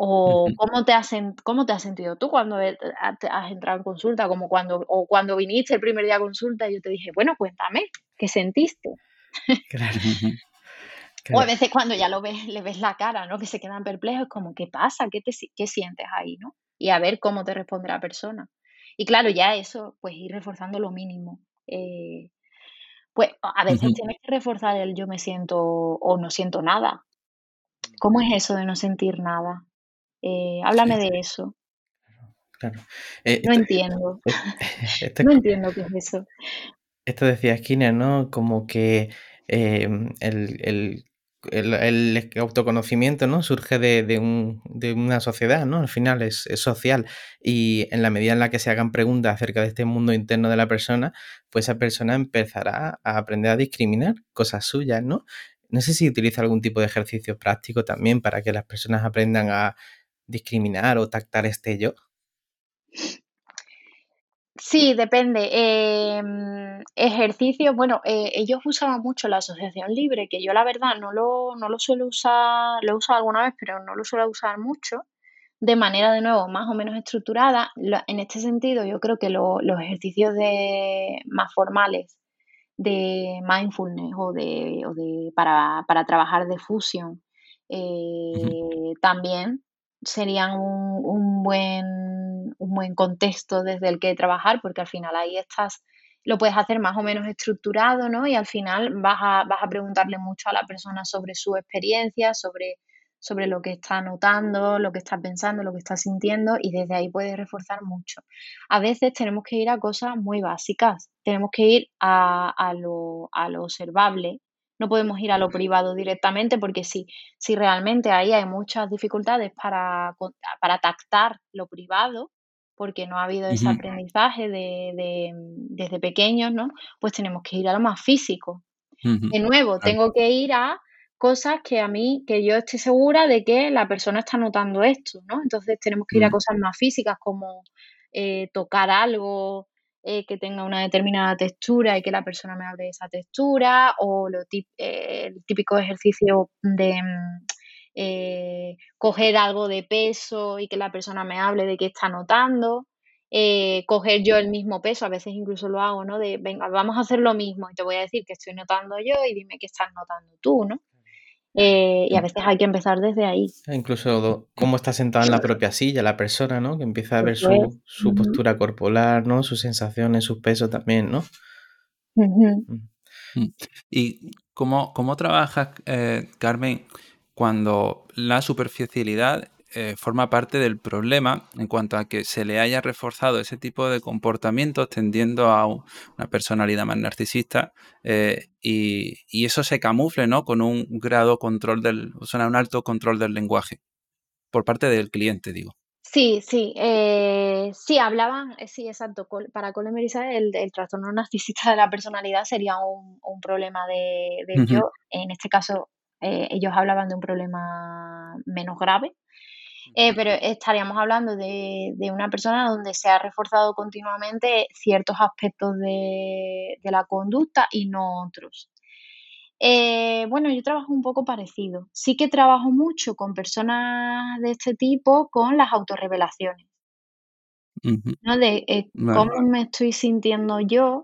¿O cómo te, has, cómo te has sentido tú cuando has entrado en consulta? Como cuando, o cuando viniste el primer día a consulta y yo te dije, bueno, cuéntame, ¿qué sentiste? <laughs> O a veces cuando ya lo ves, le ves la cara, ¿no? Que se quedan perplejos, como, ¿qué pasa? ¿Qué, te, qué sientes ahí, no? Y a ver cómo te responde la persona. Y claro, ya eso, pues ir reforzando lo mínimo. Eh, pues a veces tienes que reforzar el yo me siento o no siento nada. ¿Cómo es eso de no sentir nada? Eh, háblame de eso. Claro. Eh, no entiendo. <laughs> <laughs> no entiendo qué es eso. Esto decía Skinner, ¿no? Como que el, el, el, autoconocimiento ¿no? surge de, una sociedad, ¿no? Al final es, social y en la medida en la que se hagan preguntas acerca de este mundo interno de la persona, pues esa persona empezará a aprender a discriminar cosas suyas, ¿no? No sé si utiliza algún tipo de ejercicio práctico también para que las personas aprendan a discriminar o tactar este yo. Sí, depende. Em, ejercicio, bueno, eh, ellos usaban mucho la asociación libre, que yo la verdad no lo, no lo suelo usar, lo he usado alguna vez, pero no lo suelo usar mucho, de manera de nuevo más o menos estructurada. en este sentido, yo creo que los ejercicios de, más formales de mindfulness o de, o de para, para trabajar de fusión eh, también serían un, buen, un buen contexto desde el que trabajar, porque al final ahí estás, lo puedes hacer más o menos estructurado, ¿no? Y al final vas a, vas a preguntarle mucho a la persona sobre su experiencia, sobre, sobre lo que está notando, lo que está pensando, lo que está sintiendo, y desde ahí puedes reforzar mucho. A veces tenemos que ir a cosas muy básicas, tenemos que ir a, a, lo, a lo observable, no podemos ir a lo privado directamente porque si, si realmente ahí hay muchas dificultades para, para tactar lo privado, porque no ha habido ese aprendizaje de, desde pequeños, ¿no? Pues tenemos que ir a lo más físico. De nuevo, tengo que ir a cosas que a mí, que yo estoy segura de que la persona está notando esto, ¿no? Entonces tenemos que ir a cosas más físicas como eh, tocar algo, eh, que tenga una determinada textura y que la persona me hable de esa textura, o lo eh, el típico ejercicio de mm, eh, coger algo de peso y que la persona me hable de qué está notando. coger yo el mismo peso, a veces incluso lo hago, ¿no? De, venga, vamos a hacer lo mismo y te voy a decir que estoy notando yo y dime qué estás notando tú, ¿no? Eh, y a veces hay que empezar desde ahí. Incluso cómo está sentada en la propia silla la persona, ¿no? Que empieza a ver su, su postura corporal, ¿no? Sus sensaciones, sus pesos también, ¿no? Mm. ¿Y cómo, cómo trabajas, eh, Carmen, cuando la superficialidad eh, forma parte del problema en cuanto a que se le haya reforzado ese tipo de comportamientos tendiendo a una personalidad más narcisista eh, y, eso se camufle ¿no? con un grado control del, o sea, un alto control del lenguaje por parte del cliente, digo. Sí, sí, eh, sí, hablaban, sí, exacto, para Colin el, el, trastorno narcisista de la personalidad sería un, problema de, yo, en este caso ellos hablaban de un problema menos grave, eh, pero estaríamos hablando de, una persona donde se ha reforzado continuamente ciertos aspectos de, la conducta y no otros. Eh, bueno, yo trabajo un poco parecido. Sí que trabajo mucho con personas de este tipo con las autorrevelaciones. ¿no? De eh, cómo me estoy sintiendo yo,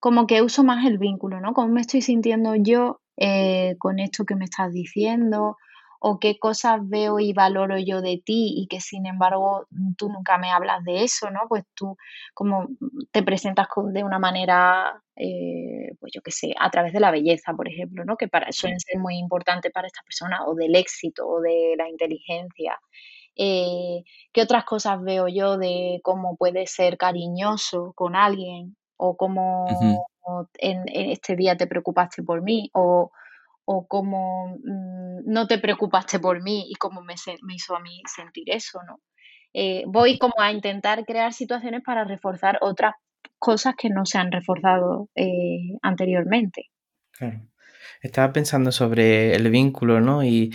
como que uso más el vínculo, ¿no? Cómo me estoy sintiendo yo eh, con esto que me estás diciendo? ¿O qué cosas veo y valoro yo de ti y que sin embargo tú nunca me hablas de eso, ¿no? Pues tú como te presentas de una manera, eh, pues yo qué sé, a través de la belleza, por ejemplo, ¿no? Que para, suelen ser muy importante para esta persona, o del éxito, o de la inteligencia. Eh, ¿Qué otras cosas veo yo de cómo puede ser cariñoso con alguien? O cómo en, este día te preocupaste por mí, o, o cómo mm, no te preocupaste por mí y cómo me, me hizo a mí sentir eso, ¿no? Eh, voy como a intentar crear situaciones para reforzar otras cosas que no se han reforzado eh, anteriormente. Claro. Estaba pensando sobre el vínculo, ¿no? Y,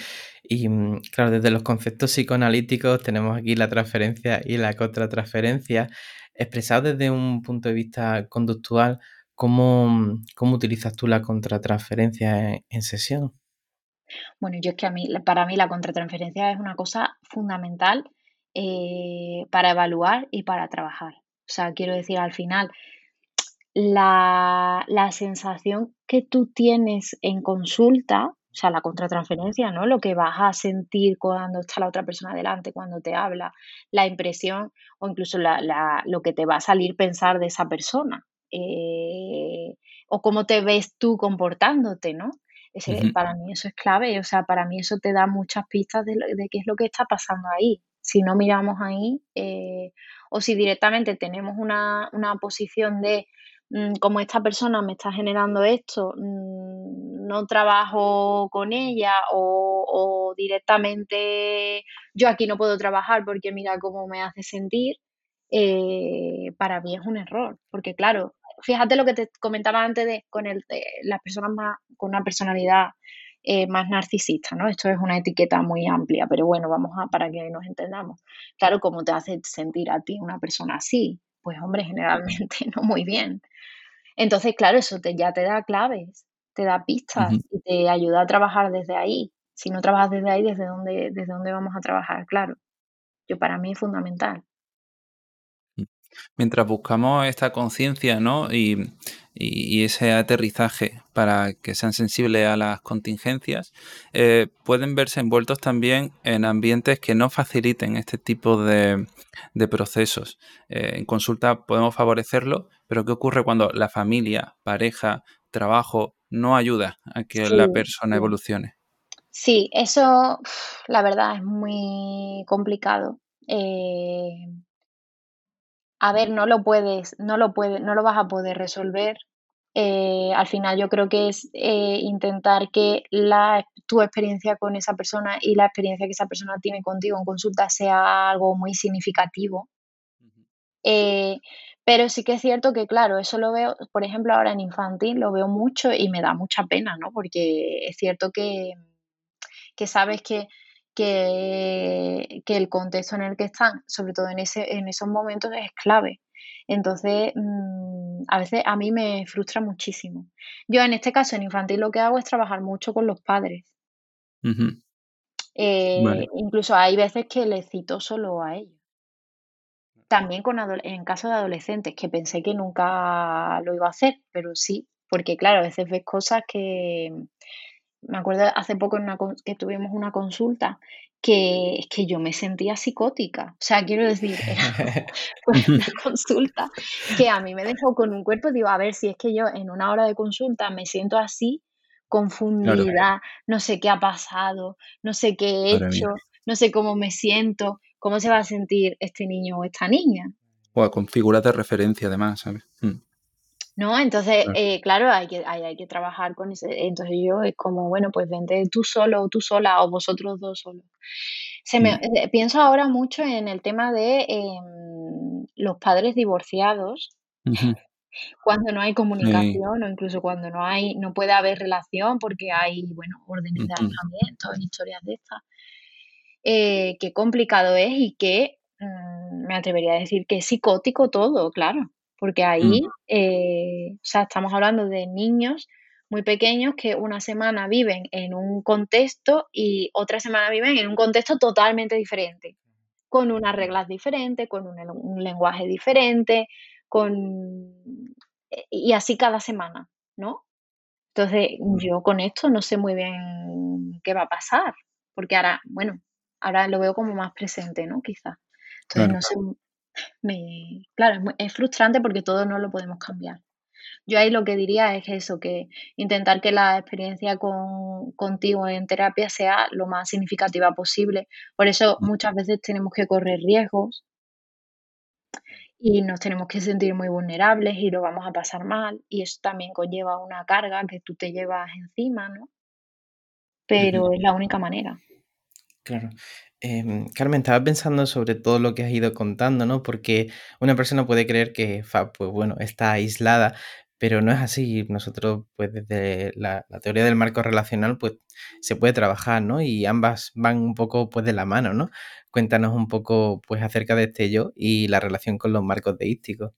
y, mm, claro, desde los conceptos psicoanalíticos tenemos aquí la transferencia y la contratransferencia. Expresado desde un punto de vista conductual, ¿cómo, mm, cómo utilizas tú la contratransferencia en, sesión? Bueno, yo es que a mí, para mí la contratransferencia es una cosa fundamental eh, para evaluar y para trabajar. O sea, quiero decir, al final, la, la sensación que tú tienes en consulta, o sea, la contratransferencia, ¿no? Lo que vas a sentir cuando está la otra persona delante, cuando te habla, la impresión o incluso la, lo que te va a salir pensar de esa persona. Eh, o cómo te ves tú comportándote, ¿no? Para mí eso es clave, o sea, para mí eso te da muchas pistas de, de qué es lo que está pasando ahí. Si no miramos ahí, eh, o si directamente tenemos una, una posición de como esta persona me está generando esto, mm, no trabajo con ella o, directamente yo aquí no puedo trabajar porque mira cómo me hace sentir, eh, para mí es un error, porque claro, fíjate lo que te comentaba antes de con el, las personas más, con una personalidad eh, más narcisista, ¿no? Esto es una etiqueta muy amplia, pero bueno, vamos a para que nos entendamos. Claro, ¿cómo te hace sentir a ti una persona así? Pues hombre, generalmente <laughs> no muy bien. Entonces, claro, eso te, ya te da claves, te da pistas y te ayuda a trabajar desde ahí. Si no trabajas desde ahí, ¿desde dónde, desde dónde vamos a trabajar? Claro. Yo para mí es fundamental. Mientras buscamos esta conciencia ¿no? y, ese aterrizaje para que sean sensibles a las contingencias, eh, pueden verse envueltos también en ambientes que no faciliten este tipo de, procesos. Eh, en consulta podemos favorecerlo, pero ¿qué ocurre cuando la familia, pareja, trabajo no ayuda a que la persona evolucione? Sí, eso la verdad es muy complicado. Eh, a ver, no lo puedes, no lo puedes, no lo vas a poder resolver. Eh, al final yo creo que es eh, intentar que la, tu experiencia con esa persona y la experiencia que esa persona tiene contigo en consulta sea algo muy significativo. Pero sí que es cierto que, claro, eso lo veo, por ejemplo, ahora en infantil lo veo mucho y me da mucha pena, ¿no? Porque es cierto que, que sabes que, que, el contexto en el que están, sobre todo en, ese, en esos momentos, es clave. Entonces, mm, a veces a mí me frustra muchísimo. Yo en este caso, en infantil, lo que hago es trabajar mucho con los padres. Eh, incluso hay veces que les cito solo a ellos. También con en caso de adolescentes, que pensé que nunca lo iba a hacer, pero sí, porque claro, a veces ves cosas que, me acuerdo hace poco en una, que tuvimos una consulta que que yo me sentía psicótica. O sea, quiero decir, era <laughs> una consulta que a mí me dejó con un cuerpo, digo, a ver si es que yo en una hora de consulta me siento así, confundida, no sé qué ha pasado, no sé qué he hecho, no sé cómo me siento. ¿cómo se va a sentir este niño o esta niña? O con figuras de referencia además, ¿sabes? Mm. ¿No? Entonces, eh, claro, hay, que, hay, que trabajar con ese. Entonces yo es como, bueno, pues vente tú solo o tú sola o vosotros dos solos. Se me, mm. eh, pienso ahora mucho en el tema de em, los padres divorciados, cuando no hay comunicación o incluso cuando no hay, no puede haber relación porque hay, bueno, órdenes de alejamiento, historias de estas. Eh, qué complicado es y que mm, me atrevería a decir que es psicótico todo, claro, porque ahí, mm. eh, o sea, estamos hablando de niños muy pequeños que una semana viven en un contexto y otra semana viven en un contexto totalmente diferente, con unas reglas diferentes, con un, lenguaje diferente, con y así cada semana, ¿no? Entonces, yo con esto no sé muy bien qué va a pasar, porque ahora, bueno, ahora lo veo como más presente, ¿no? Quizás. Entonces, no sé, me, claro, es, frustrante porque todo no lo podemos cambiar. Yo ahí lo que diría es eso, que intentar que la experiencia con, contigo en terapia sea lo más significativa posible. Por eso muchas veces tenemos que correr riesgos y nos tenemos que sentir muy vulnerables y lo vamos a pasar mal y eso también conlleva una carga que tú te llevas encima, ¿no? Pero es la única manera. Claro. Em, Carmen, estaba pensando sobre todo lo que has ido contando, ¿no? Porque una persona puede creer que, pues bueno, está aislada, pero no es así. Nosotros, pues desde la, teoría del marco relacional, pues se puede trabajar, ¿no? Y ambas van un poco, pues de la mano, ¿no? Cuéntanos un poco, pues acerca de este yo y la relación con los marcos deísticos.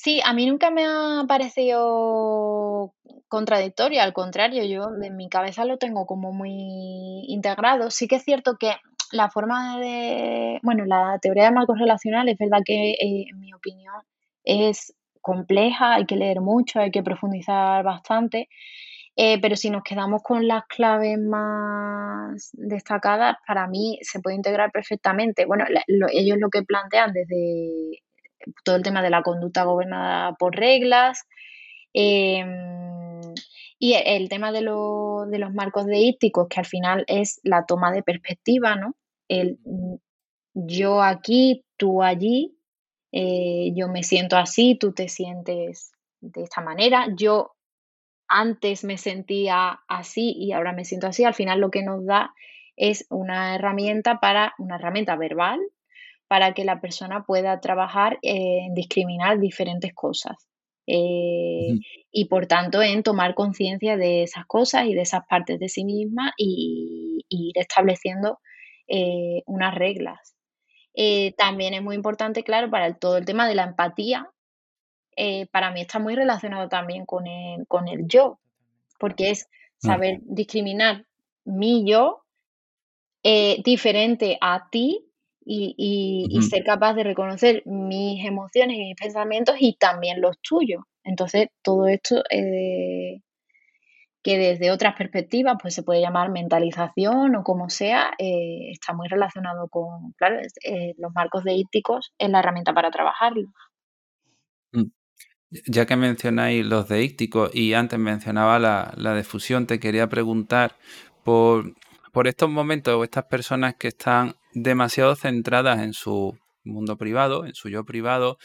Sí, a mí nunca me ha parecido contradictorio, al contrario, yo en mi cabeza lo tengo como muy integrado. Sí que es cierto que la forma de, bueno, la teoría de marcos relacionales es verdad que eh, en mi opinión es compleja, hay que leer mucho, hay que profundizar bastante, eh, pero si nos quedamos con las claves más destacadas, para mí se puede integrar perfectamente. Bueno, ellos lo que plantean desde todo el tema de la conducta gobernada por reglas. Em, y el tema de, de, los marcos deísticos, que al final es la toma de perspectiva, ¿no? El yo aquí, tú allí, eh, yo me siento así, tú te sientes de esta manera, yo antes me sentía así y ahora me siento así, al final lo que nos da es una herramienta para, una herramienta verbal para que la persona pueda trabajar en discriminar diferentes cosas. Eh, y por tanto en tomar conciencia de esas cosas y de esas partes de sí misma y, ir estableciendo eh, unas reglas. Eh, también es muy importante, claro, para todo el tema de la empatía. para mí está muy relacionado también con el, con el yo, porque es saber discriminar mi yo diferente a ti y, ser capaz de reconocer mis emociones y mis pensamientos y también los tuyos. Entonces, todo esto eh, que desde otras perspectivas pues se puede llamar mentalización o como sea, eh, está muy relacionado con, claro, eh, los marcos deícticos es la herramienta para trabajarlo. Mm. Ya que mencionáis los deícticos y antes mencionaba la, la difusión, te quería preguntar por, por estos momentos o estas personas que están demasiado centradas en su mundo privado, en su yo privado,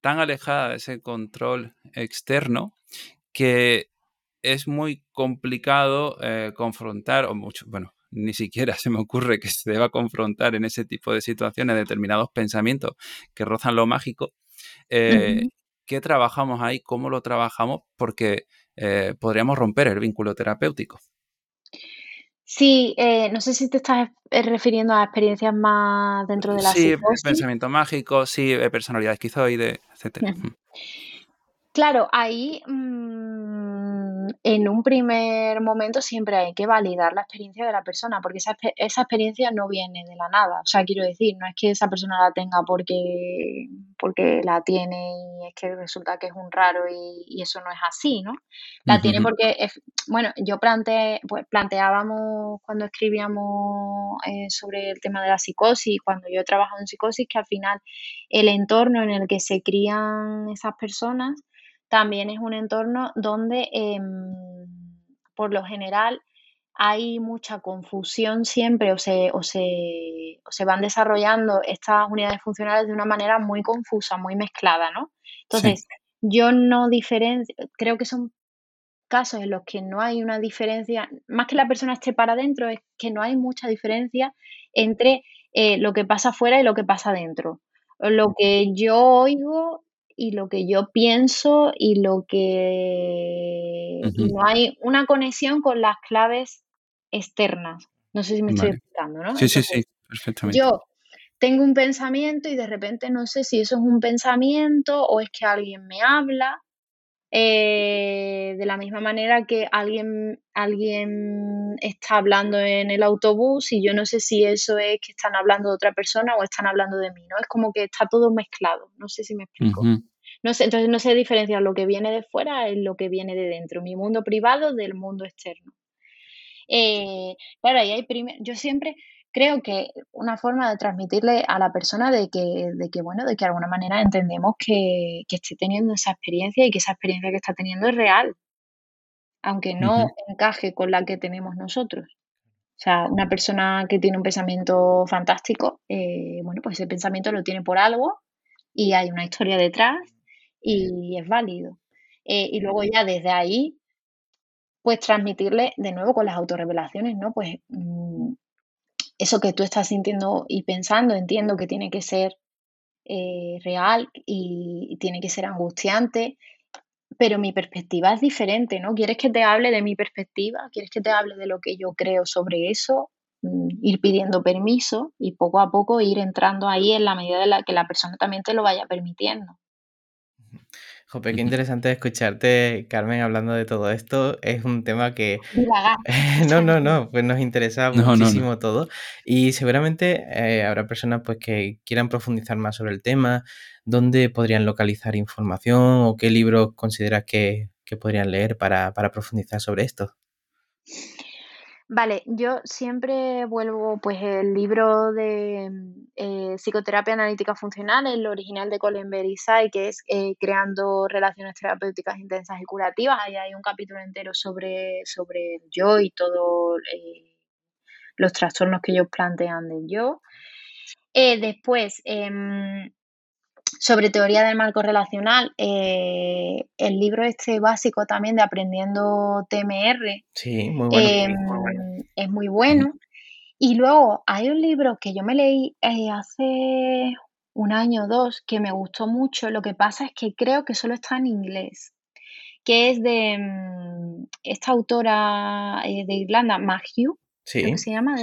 tan alejada de ese control externo que es muy complicado eh, confrontar, o mucho, bueno, ni siquiera se me ocurre que se deba confrontar en ese tipo de situaciones determinados pensamientos que rozan lo mágico. Eh, ¿Qué trabajamos ahí? ¿Cómo lo trabajamos? Porque eh, podríamos romper el vínculo terapéutico. Sí, eh, no sé si te estás eh, refiriendo a experiencias más dentro de la Sí, pensamiento mágico, sí, eh, personalidad esquizoide, etcétera. Claro, ahí mm, en un primer momento siempre hay que validar la experiencia de la persona, porque esa, esa, experiencia no viene de la nada. O sea, quiero decir, no es que esa persona la tenga porque, porque la tiene y es que resulta que es un raro y, eso no es así, ¿no? La tiene porque, bueno, yo planteé, pues, planteábamos cuando escribíamos eh, sobre el tema de la psicosis, cuando yo he trabajado en psicosis, que al final el entorno en el que se crían esas personas, también es un entorno donde em, por lo general hay mucha confusión siempre o se, o, se, o se, van desarrollando estas unidades funcionales de una manera muy confusa, muy mezclada, ¿no? Entonces, yo no diferencio, creo que son casos en los que no hay una diferencia, más que la persona esté para adentro, es que no hay mucha diferencia entre eh, lo que pasa afuera y lo que pasa adentro. Lo que yo oigo y lo que yo pienso y lo que... no hay una conexión con las claves externas. No sé si me estoy explicando, ¿no? Sí, sí, sí, perfectamente. Yo tengo un pensamiento y de repente no sé si eso es un pensamiento o es que alguien me habla. Eh, de la misma manera que alguien, alguien está hablando en el autobús y yo no sé si eso es que están hablando de otra persona o están hablando de mí, ¿no? Es como que está todo mezclado, no sé si me explico. no sé, entonces no sé diferenciar lo que viene de fuera en lo que viene de dentro, mi mundo privado del mundo externo. Eh, claro, ahí hay yo siempre creo que una forma de transmitirle a la persona de que, de que bueno, de que de alguna manera entendemos que, que esté teniendo esa experiencia y que esa experiencia que está teniendo es real, aunque no encaje con la que tenemos nosotros. O sea, una persona que tiene un pensamiento fantástico, eh, bueno, pues ese pensamiento lo tiene por algo y hay una historia detrás y es válido. Eh, y luego ya desde ahí, pues transmitirle de nuevo con las autorrevelaciones, ¿no? Pues mm, eso que tú estás sintiendo y pensando, entiendo que tiene que ser eh, real y tiene que ser angustiante pero mi perspectiva es diferente, ¿no? ¿Quieres que te hable de mi perspectiva? ¿Quieres que te hable de lo que yo creo sobre eso? Mm, ir pidiendo permiso y poco a poco ir entrando ahí en la medida de la que la persona también te lo vaya permitiendo. Jope, qué interesante escucharte, Carmen, hablando de todo esto. Es un tema que... <laughs> <laughs> no, no, no, pues nos interesa muchísimo todo. Y seguramente eh, habrá personas pues que quieran profundizar más sobre el tema, dónde podrían localizar información o qué libros consideras que, podrían leer para, profundizar sobre esto. Vale, yo siempre vuelvo, pues el libro de eh, Psicoterapia Analítica Funcional, el original de Colin Berisai, que es eh, Creando Relaciones Terapéuticas Intensas y Curativas. Ahí hay un capítulo entero sobre, sobre el yo y todos eh, los trastornos que ellos plantean del yo. después, em, sobre teoría del marco relacional, eh, el libro este básico también de Aprendiendo TMR sí, muy bueno, em, es muy bueno. Y luego hay un libro que yo me leí eh, hace un año o dos que me gustó mucho. Lo que pasa es que creo que solo está en inglés, que es de mm, esta autora eh, de Irlanda, Maggie, sí. se llama,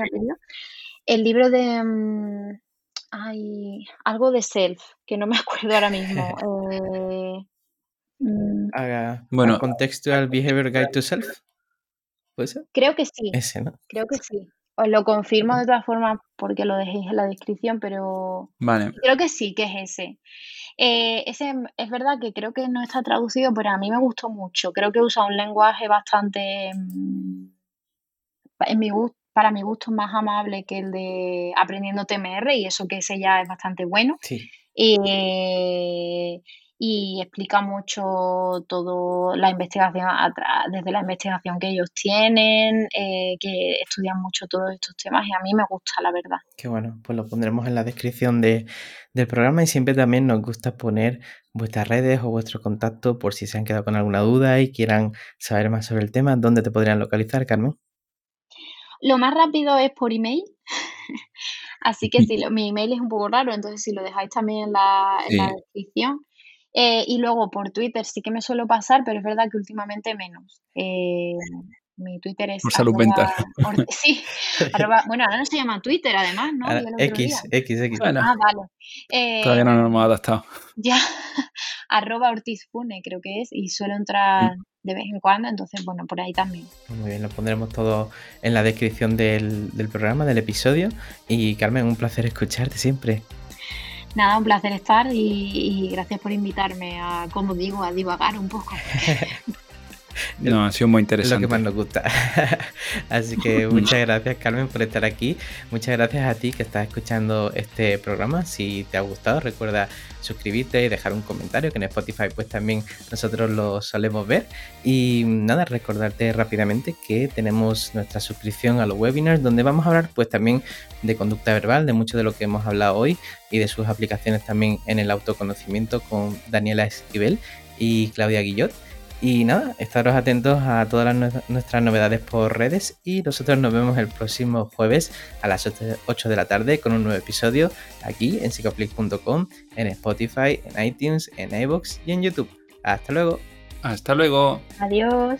El libro de... Mm, hay algo de self, que no me <laughs> acuerdo ahora mismo. Eh, mm, bueno, Contextual Behavior Guide to Self. ¿Puede ser? Creo que sí. Ese, ¿no? Creo que sí. Os lo confirmo de todas formas porque lo dejéis en la descripción, pero vale. creo que sí, que es ese. Eh, ese es verdad que creo que no está traducido, pero a mí me gustó mucho. Creo que usa un lenguaje bastante, mm, en mi gusto, para mi gusto más amable que el de Aprendiendo TMR y eso que ese ya es bastante bueno. Sí. Eh, y explica mucho todo la investigación desde la investigación que ellos tienen, eh, que estudian mucho todos estos temas y a mí me gusta, la verdad. Qué bueno, pues lo pondremos en la descripción de, del programa y siempre también nos gusta poner vuestras redes o vuestro contacto por si se han quedado con alguna duda y quieran saber más sobre el tema, ¿dónde te podrían localizar, Carmen? Lo más rápido es por email. <laughs> Así que si <laughs> mi email es un poco raro, entonces si lo dejáis también en la, descripción. Eh, y luego por Twitter sí que me suelo pasar, pero es verdad que últimamente menos. Eh, mi Twitter es. Por salud mental. <laughs> sí, bueno, ahora no se llama Twitter, además, ¿no? X, X, X. ah, vale. Todavía no nos hemos adaptado. Ya, arroba Ortiz creo que es, y suelo entrar mm. de vez en cuando, entonces, bueno, por ahí también. Muy bien, lo pondremos todo en la descripción del, programa, del episodio. Y Carmen, un placer escucharte siempre. Nada, un placer estar y, y gracias por invitarme a, como digo, a divagar un poco. <laughs> <laughs> No, ha sido muy interesante. lo que más nos gusta. <laughs> Así que <laughs> muchas gracias, Carmen, por estar aquí. Muchas gracias a ti que estás escuchando este programa. Si te ha gustado, recuerda suscribirte y dejar un comentario, que en Spotify pues también nosotros lo solemos ver. Y nada, recordarte rápidamente que tenemos nuestra suscripción a los webinars, donde vamos a hablar pues también de conducta verbal, de mucho de lo que hemos hablado hoy y de sus aplicaciones también en el autoconocimiento con Daniela Esquivel y Claudia Guillot. Y nada, estaros atentos a todas nuestras novedades por redes y nosotros nos vemos el próximo jueves a las 8 de la tarde con un nuevo episodio aquí en psicoflix.com, en Spotify, en iTunes, en iVoox y en YouTube. Hasta luego. Hasta luego. Adiós.